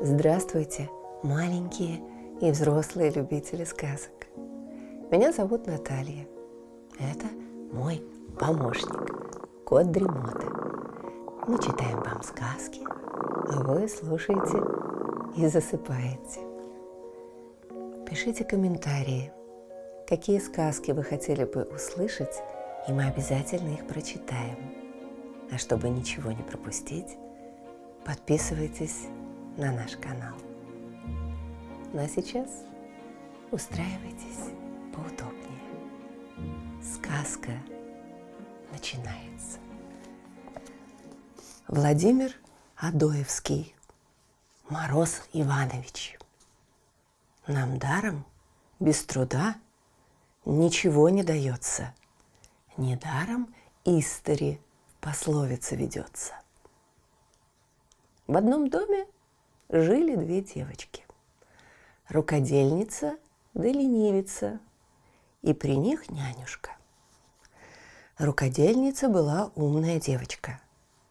Здравствуйте, маленькие и взрослые любители сказок. Меня зовут Наталья. Это мой помощник, кот Дремота. Мы читаем вам сказки, а вы слушаете и засыпаете. Пишите комментарии, какие сказки вы хотели бы услышать, и мы обязательно их прочитаем. А чтобы ничего не пропустить, подписывайтесь на наш канал. Ну а сейчас устраивайтесь поудобнее. Сказка начинается. Владимир Адоевский. Мороз Иванович. Нам даром, без труда, ничего не дается. Недаром истори пословица ведется. В одном доме жили две девочки. Рукодельница да ленивица, и при них нянюшка. Рукодельница была умная девочка.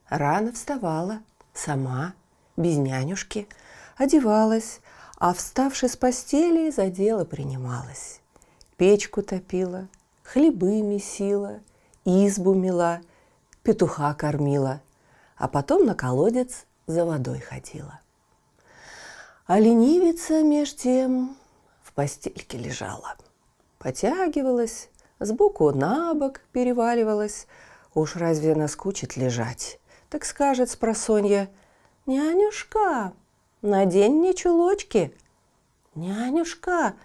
Рано вставала, сама, без нянюшки, одевалась, а вставши с постели, за дело принималась. Печку топила, хлебы месила, избу мела, петуха кормила, а потом на колодец за водой ходила. А ленивица меж тем в постельке лежала. Потягивалась, сбоку на бок переваливалась. Уж разве наскучит лежать? Так скажет спросонья, «Нянюшка, надень мне чулочки». «Нянюшка,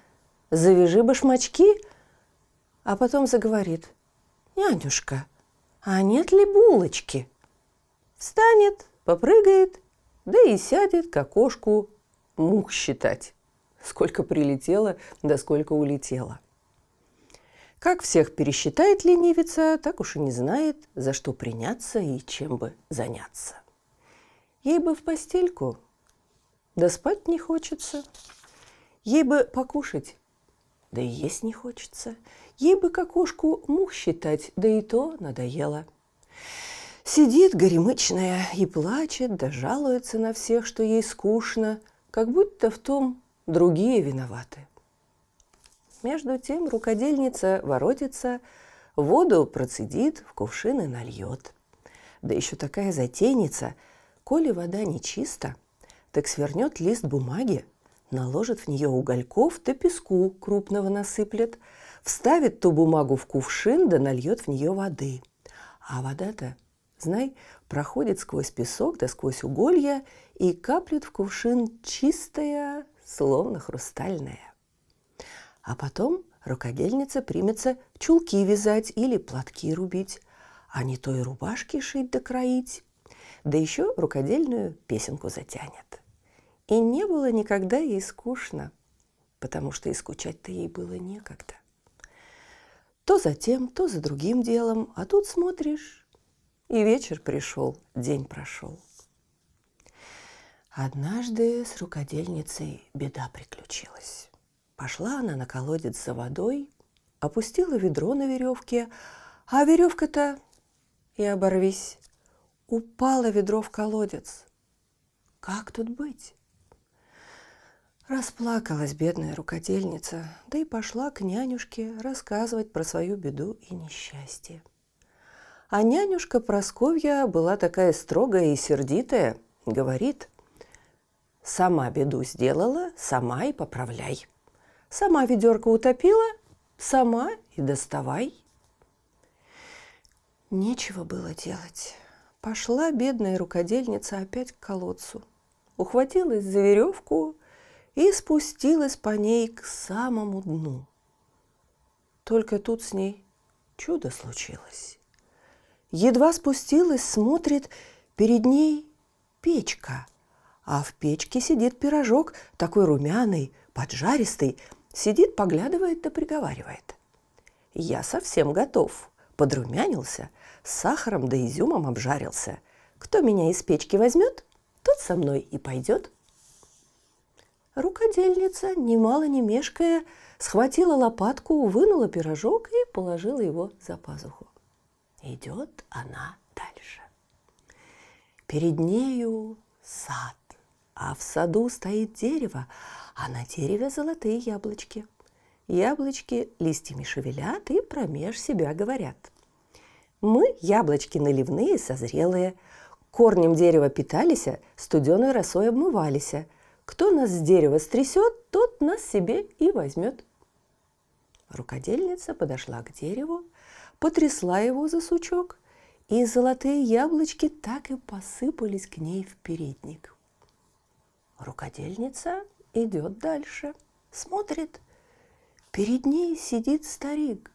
завяжи башмачки». А потом заговорит, «Нянюшка, а нет ли булочки?» Встанет, попрыгает, да и сядет к окошку мух считать. Сколько прилетело, да сколько улетело. Как всех пересчитает ленивица, так уж и не знает, за что приняться и чем бы заняться. Ей бы в постельку, да спать не хочется. Ей бы покушать, да и есть не хочется. Ей бы к окошку мух считать, да и то надоело. Сидит горемычная и плачет, да жалуется на всех, что ей скучно – как будто в том другие виноваты. Между тем рукодельница воротится, воду процедит, в кувшины нальет. Да еще такая затейница, коли вода нечиста, так свернет лист бумаги, наложит в нее угольков, да песку крупного насыплет, вставит ту бумагу в кувшин, да нальет в нее воды. А вода-то, знай, проходит сквозь песок да сквозь уголья и каплет в кувшин чистая, словно хрустальная. А потом рукодельница примется чулки вязать или платки рубить, а не то и рубашки шить да кроить, да еще рукодельную песенку затянет. И не было никогда ей скучно, потому что и скучать-то ей было некогда. То за тем, то за другим делом, а тут смотришь, и вечер пришел, день прошел. Однажды с рукодельницей беда приключилась. Пошла она на колодец за водой, опустила ведро на веревке, а веревка-то и оборвись. Упало ведро в колодец. Как тут быть? Расплакалась бедная рукодельница, да и пошла к нянюшке рассказывать про свою беду и несчастье. А нянюшка Просковья была такая строгая и сердитая, говорит, «Сама беду сделала, сама и поправляй. Сама ведерко утопила, сама и доставай». Нечего было делать. Пошла бедная рукодельница опять к колодцу, ухватилась за веревку и спустилась по ней к самому дну. Только тут с ней чудо случилось. Едва спустилась, смотрит, перед ней печка, а в печке сидит пирожок, такой румяный, поджаристый, сидит, поглядывает да приговаривает. Я совсем готов, подрумянился, с сахаром да изюмом обжарился. Кто меня из печки возьмет, тот со мной и пойдет. Рукодельница, немало не мешкая, схватила лопатку, вынула пирожок и положила его за пазуху. Идет она дальше. Перед нею сад, а в саду стоит дерево, а на дереве золотые яблочки. Яблочки листьями шевелят и промеж себя говорят. Мы яблочки наливные, созрелые, корнем дерева питались, студеной росой обмывались. Кто нас с дерева стрясет, тот нас себе и возьмет. Рукодельница подошла к дереву, потрясла его за сучок, и золотые яблочки так и посыпались к ней в передник. Рукодельница идет дальше, смотрит. Перед ней сидит старик,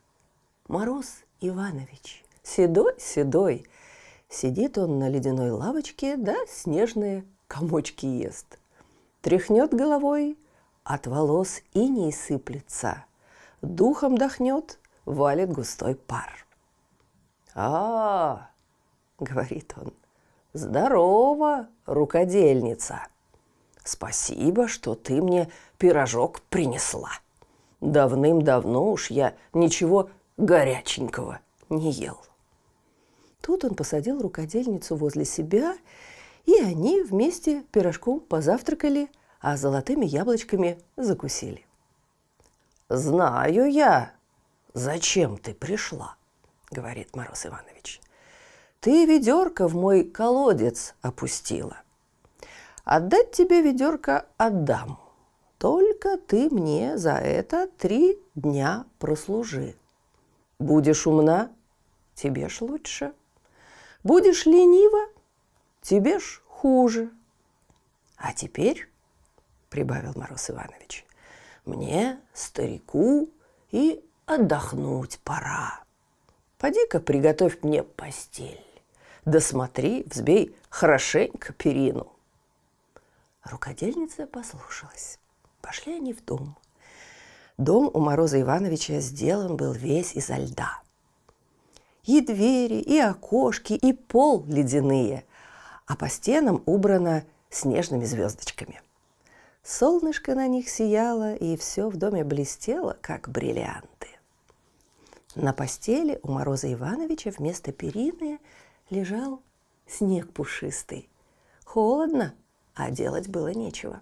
Мороз Иванович, седой-седой. Сидит он на ледяной лавочке, да снежные комочки ест. Тряхнет головой, от волос иней сыплется. Духом дохнет, валит густой пар. «А, — говорит он, — здорово, рукодельница! Спасибо, что ты мне пирожок принесла. Давным-давно уж я ничего горяченького не ел». Тут он посадил рукодельницу возле себя, и они вместе пирожком позавтракали, а золотыми яблочками закусили. «Знаю я, зачем ты пришла», — говорит Мороз Иванович. «Ты ведерко в мой колодец опустила. Отдать тебе ведерко отдам, только ты мне за это три дня прослужи. Будешь умна, тебе ж лучше. Будешь ленива, тебе ж хуже. А теперь, — прибавил Мороз Иванович, — мне, старику, и отдохнуть пора. Поди-ка приготовь мне постель. Да взбей хорошенько перину. Рукодельница послушалась. Пошли они в дом. Дом у Мороза Ивановича сделан был весь изо льда. И двери, и окошки, и пол ледяные, а по стенам убрано снежными звездочками. Солнышко на них сияло, и все в доме блестело, как бриллианты. На постели у Мороза Ивановича вместо перины лежал снег пушистый. Холодно, а делать было нечего.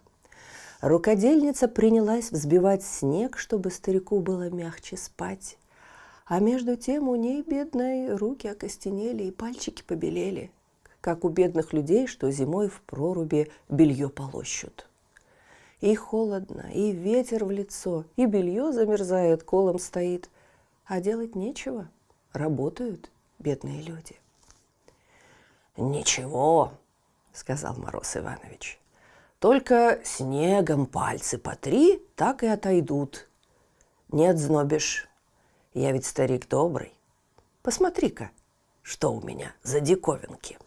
Рукодельница принялась взбивать снег, чтобы старику было мягче спать. А между тем у ней, бедной, руки окостенели и пальчики побелели, как у бедных людей, что зимой в проруби белье полощут. И холодно, и ветер в лицо, и белье замерзает, колом стоит. А делать нечего, работают бедные люди. «Ничего», — сказал Мороз Иванович, — «только снегом пальцы по три, так и отойдут. Не отзнобишь, я ведь старик добрый. Посмотри-ка, что у меня за диковинки.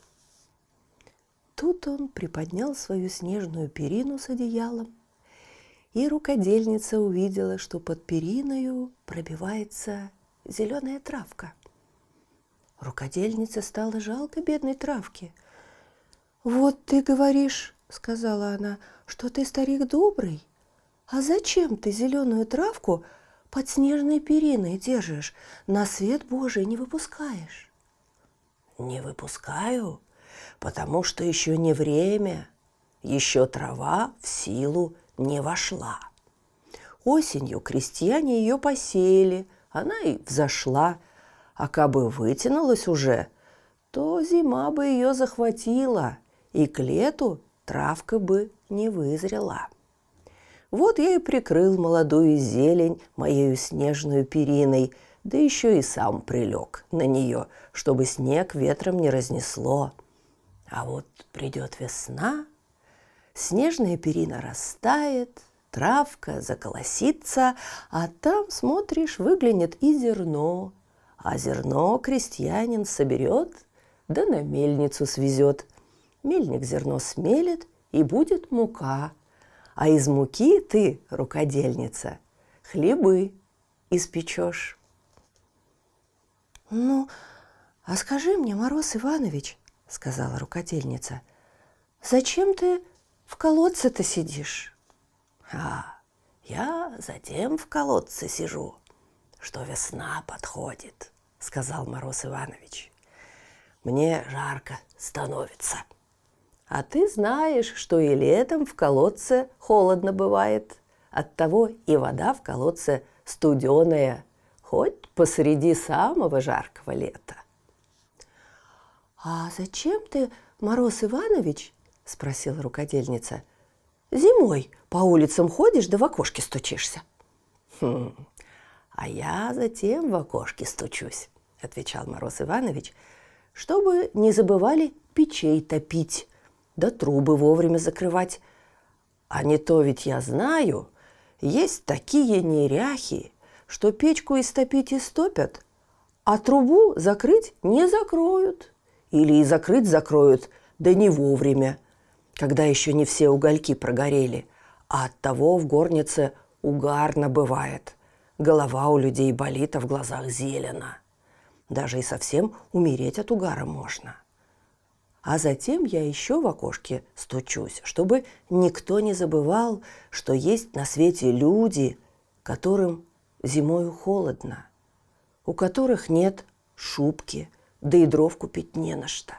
Тут он приподнял свою снежную перину с одеялом, и рукодельница увидела, что под периною пробивается зеленая травка. Рукодельнице стало жалко бедной травки. «Вот ты говоришь, — сказала она, — что ты старик добрый. А зачем ты зеленую травку под снежной периной держишь, на свет Божий не выпускаешь. Не выпускаю, потому что еще не время, еще трава в силу не вошла. Осенью крестьяне ее посеяли, она и взошла, а кабы вытянулась уже, то зима бы ее захватила, и к лету травка бы не вызрела. Вот я и прикрыл молодую зелень моею снежную периной, да еще и сам прилег на нее, чтобы снег ветром не разнесло. А вот придет весна, снежная перина растает, травка заколосится, а там, смотришь, выглянет и зерно. А зерно крестьянин соберет, да на мельницу свезет. Мельник зерно смелит, и будет мука – а из муки ты, рукодельница, хлебы испечешь. «Ну, а скажи мне, Мороз Иванович, — сказала рукодельница, — зачем ты в колодце-то сидишь?» «А, Я затем в колодце сижу, что весна подходит, сказал Мороз Иванович. Мне жарко становится. А ты знаешь, что и летом в колодце холодно бывает. Оттого и вода в колодце студеная, хоть посреди самого жаркого лета. «А зачем ты, Мороз Иванович, — спросила рукодельница, — Зимой по улицам ходишь, да в окошке стучишься. Хм, а я затем в окошке стучусь, отвечал Мороз Иванович, чтобы не забывали печей топить, да трубы вовремя закрывать. А не то ведь я знаю, есть такие неряхи, что печку истопить истопят, а трубу закрыть не закроют. Или и закрыть закроют, да не вовремя – когда еще не все угольки прогорели, а от того в горнице угарно бывает. Голова у людей болит, а в глазах зелено. Даже и совсем умереть от угара можно. А затем я еще в окошке стучусь, чтобы никто не забывал, что есть на свете люди, которым зимою холодно, у которых нет шубки, да и дров купить не на что.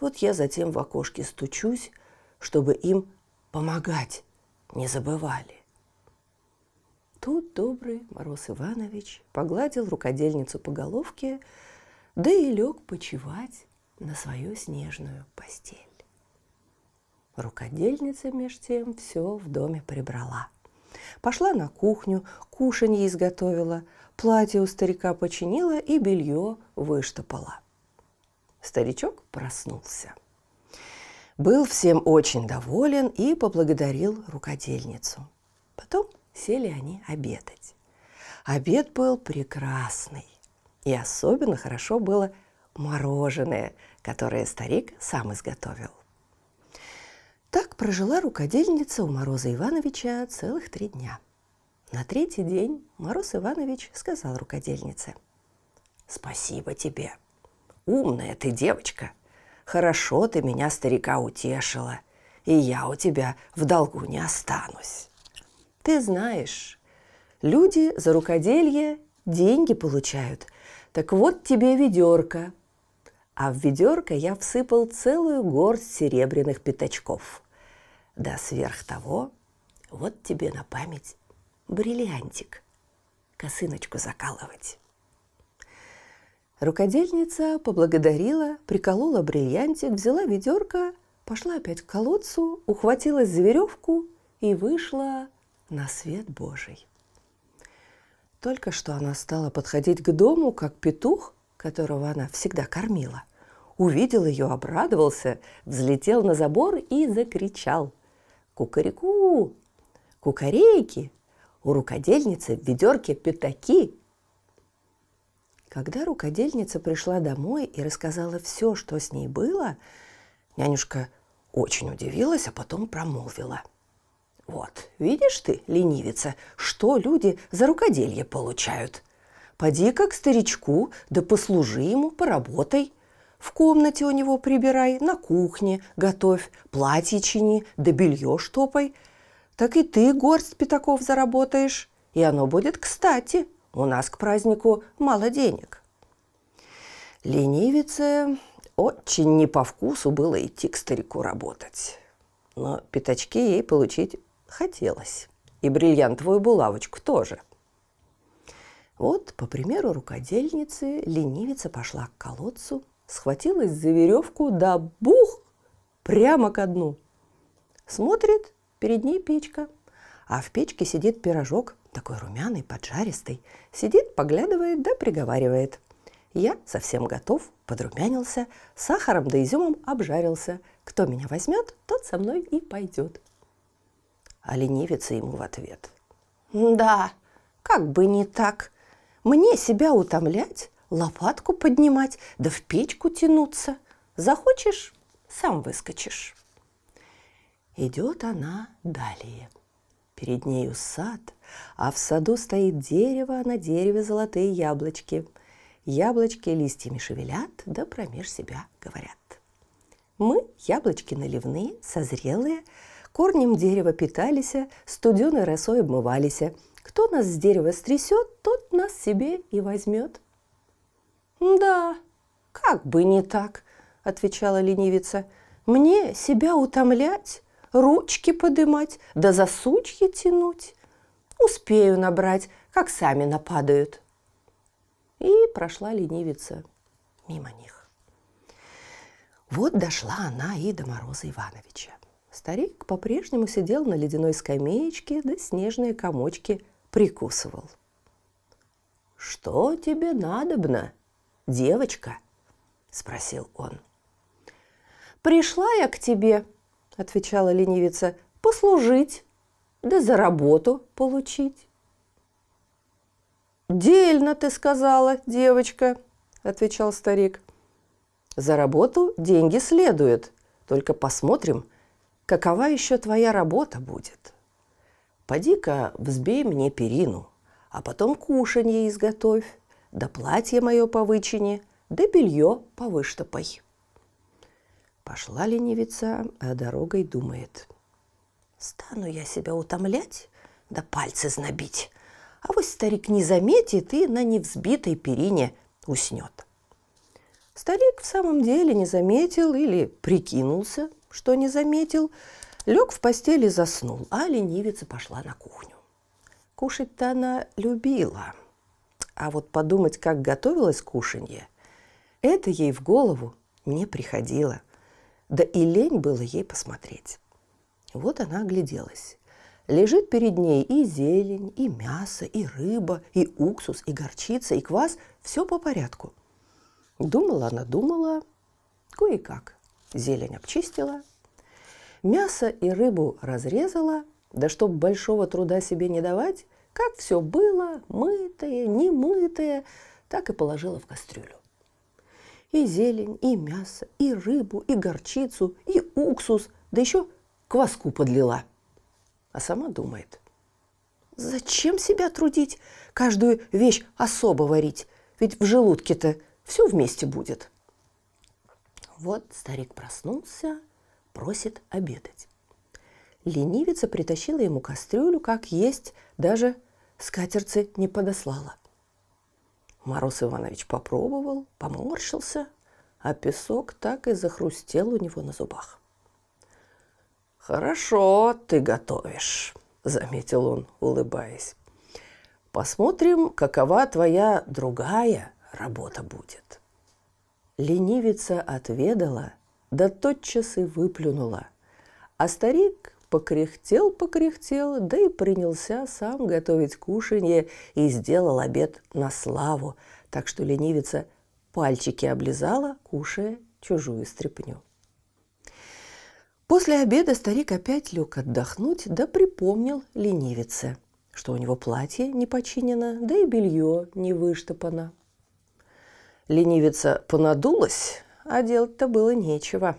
Вот я затем в окошке стучусь, чтобы им помогать не забывали. Тут добрый Мороз Иванович погладил рукодельницу по головке, да и лег почевать на свою снежную постель. Рукодельница меж тем все в доме прибрала. Пошла на кухню, кушанье изготовила, платье у старика починила и белье выштопала. Старичок проснулся. Был всем очень доволен и поблагодарил рукодельницу. Потом сели они обедать. Обед был прекрасный. И особенно хорошо было мороженое, которое старик сам изготовил. Так прожила рукодельница у Мороза Ивановича целых три дня. На третий день Мороз Иванович сказал рукодельнице, «Спасибо тебе, Умная ты девочка. Хорошо ты меня, старика, утешила. И я у тебя в долгу не останусь. Ты знаешь, люди за рукоделье деньги получают. Так вот тебе ведерко. А в ведерко я всыпал целую горсть серебряных пятачков. Да сверх того, вот тебе на память бриллиантик. Косыночку закалывать. Рукодельница поблагодарила, приколола бриллиантик, взяла ведерко, пошла опять к колодцу, ухватилась за веревку и вышла на свет Божий. Только что она стала подходить к дому, как петух, которого она всегда кормила. Увидел ее, обрадовался, взлетел на забор и закричал. «Кукареку! Кукарейки! У рукодельницы в ведерке пятаки!» Когда рукодельница пришла домой и рассказала все, что с ней было, нянюшка очень удивилась, а потом промолвила. «Вот, видишь ты, ленивица, что люди за рукоделье получают? Поди-ка к старичку, да послужи ему, поработай. В комнате у него прибирай, на кухне готовь, платье чини, да белье штопай. Так и ты горсть пятаков заработаешь, и оно будет кстати». У нас к празднику мало денег. Ленивице очень не по вкусу было идти к старику работать. Но пятачки ей получить хотелось. И бриллиантовую булавочку тоже. Вот, по примеру рукодельницы, ленивица пошла к колодцу, схватилась за веревку, да бух, прямо ко дну. Смотрит, перед ней печка, а в печке сидит пирожок такой румяный, поджаристый, сидит, поглядывает да приговаривает. Я совсем готов, подрумянился, сахаром да изюмом обжарился. Кто меня возьмет, тот со мной и пойдет. А ленивица ему в ответ. Да, как бы не так. Мне себя утомлять, лопатку поднимать, да в печку тянуться. Захочешь, сам выскочишь. Идет она далее. Перед нею сад, а в саду стоит дерево, а на дереве золотые яблочки. Яблочки листьями шевелят, да промеж себя говорят. Мы яблочки наливные, созрелые, корнем дерева питались, студеной росой обмывались. Кто нас с дерева стрясет, тот нас себе и возьмет. «Да, как бы не так», – отвечала ленивица. «Мне себя утомлять, ручки подымать, да за сучьи тянуть. Успею набрать, как сами нападают». И прошла ленивица мимо них. Вот дошла она и до Мороза Ивановича. Старик по-прежнему сидел на ледяной скамеечке, да снежные комочки прикусывал. «Что тебе надобно, девочка?» – спросил он. «Пришла я к тебе», – отвечала ленивица, – «послужить, да за работу получить». «Дельно ты сказала, девочка», – отвечал старик. «За работу деньги следует, только посмотрим, какова еще твоя работа будет. Поди-ка взбей мне перину, а потом кушанье изготовь, да платье мое по вычине, да белье повыштопай». Пошла ленивица, а дорогой думает. «Стану я себя утомлять, да пальцы знобить, а вот старик не заметит и на невзбитой перине уснет. Старик в самом деле не заметил или прикинулся, что не заметил, лег в постели заснул, а ленивица пошла на кухню. Кушать-то она любила, а вот подумать, как готовилось кушанье, это ей в голову не приходило. Да и лень было ей посмотреть. Вот она огляделась. Лежит перед ней и зелень, и мясо, и рыба, и уксус, и горчица, и квас. Все по порядку. Думала она, думала, кое-как. Зелень обчистила, мясо и рыбу разрезала, да чтоб большого труда себе не давать, как все было, мытое, немытое, так и положила в кастрюлю. И зелень, и мясо, и рыбу, и горчицу, и уксус, да еще кваску подлила – а сама думает. Зачем себя трудить, каждую вещь особо варить? Ведь в желудке-то все вместе будет. Вот старик проснулся, просит обедать. Ленивица притащила ему кастрюлю, как есть, даже скатерцы не подослала. Мороз Иванович попробовал, поморщился, а песок так и захрустел у него на зубах. «Хорошо ты готовишь», – заметил он, улыбаясь. «Посмотрим, какова твоя другая работа будет». Ленивица отведала, да тотчас и выплюнула. А старик покряхтел-покряхтел, да и принялся сам готовить кушанье и сделал обед на славу, так что ленивица пальчики облизала, кушая чужую стряпню. После обеда старик опять лег отдохнуть, да припомнил ленивице, что у него платье не починено, да и белье не выштопано. Ленивица понадулась, а делать-то было нечего.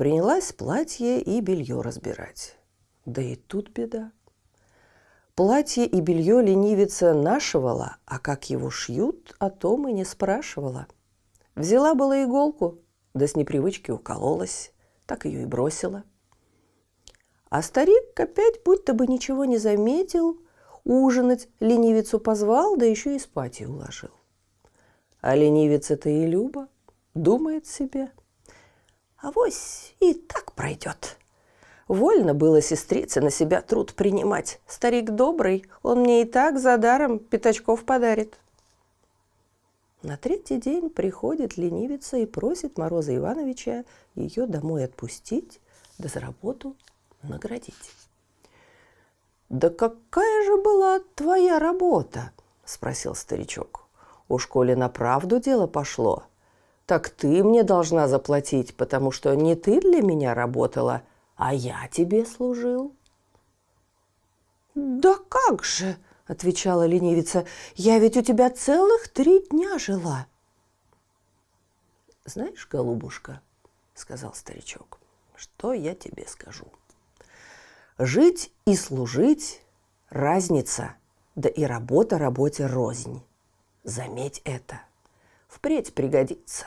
Принялась платье и белье разбирать. Да и тут беда. Платье и белье ленивица нашивала, а как его шьют, о том и не спрашивала. Взяла была иголку, да с непривычки укололась так ее и бросила. А старик опять будто бы ничего не заметил, ужинать ленивицу позвал, да еще и спать и уложил. А ленивица-то и Люба думает себе. Авось и так пройдет. Вольно было сестрице на себя труд принимать. Старик добрый, он мне и так за даром пятачков подарит. На третий день приходит ленивица и просит Мороза Ивановича ее домой отпустить, да за работу наградить. «Да какая же была твоя работа?» – спросил старичок. «У школе на правду дело пошло. Так ты мне должна заплатить, потому что не ты для меня работала, а я тебе служил». «Да как же!» отвечала ленивица. «Я ведь у тебя целых три дня жила». «Знаешь, голубушка, — сказал старичок, — что я тебе скажу. Жить и служить – разница, да и работа работе рознь. Заметь это. Впредь пригодится.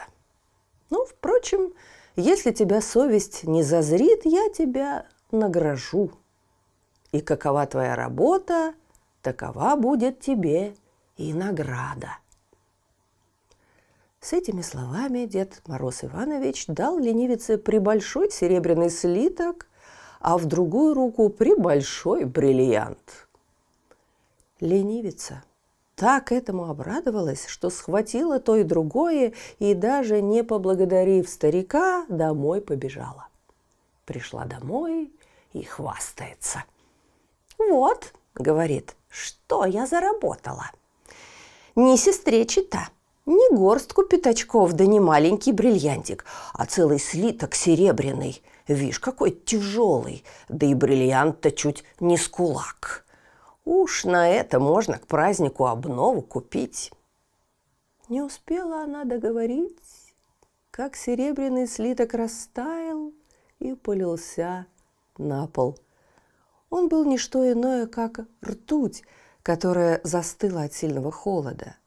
Ну, впрочем, если тебя совесть не зазрит, я тебя награжу. И какова твоя работа, такова будет тебе и награда. С этими словами дед Мороз Иванович дал ленивице прибольшой серебряный слиток, а в другую руку прибольшой бриллиант. Ленивица так этому обрадовалась, что схватила то и другое и даже не поблагодарив старика, домой побежала. Пришла домой и хвастается. «Вот», — говорит, — «что я заработала?» «Не сестре чита, не горстку пятачков, да не маленький бриллиантик, а целый слиток серебряный. Вишь, какой тяжелый, да и бриллиант-то чуть не с кулак. Уж на это можно к празднику обнову купить. Не успела она договорить, как серебряный слиток растаял и полился на пол. Он был не что иное, как ртуть, которая застыла от сильного холода –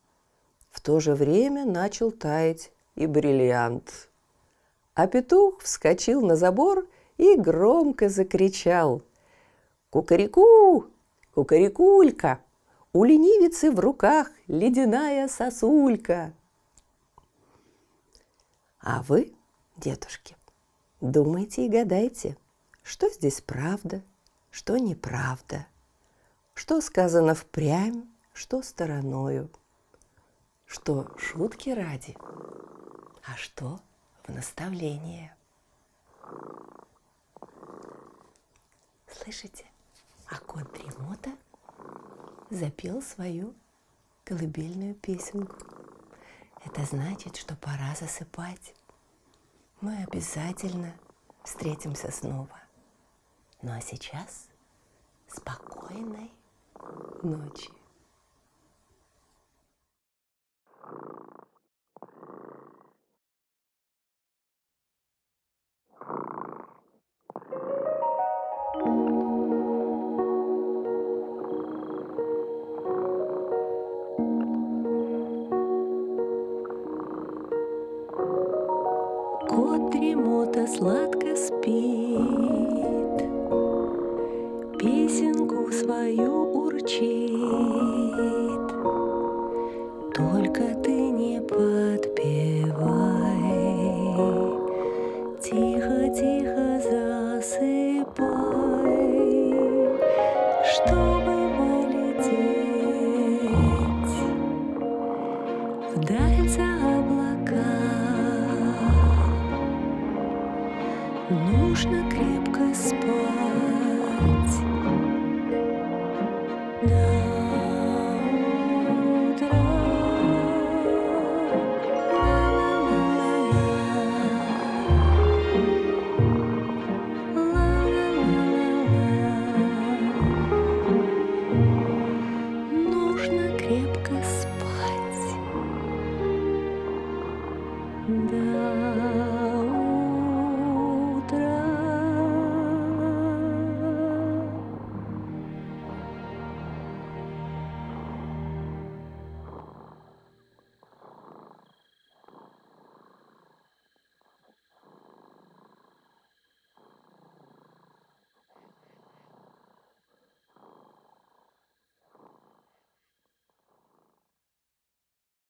в то же время начал таять и бриллиант. А петух вскочил на забор и громко закричал. «Кукареку! Кукарекулька! У ленивицы в руках ледяная сосулька!» А вы, дедушки, думайте и гадайте, что здесь правда, что неправда, что сказано впрямь, что стороною – что шутки ради, а что в наставление. Слышите, а кот Дремота запел свою колыбельную песенку. Это значит, что пора засыпать. Мы обязательно встретимся снова. Ну а сейчас спокойной ночи. Кот дремота сладко спит, Песенку свою урчит.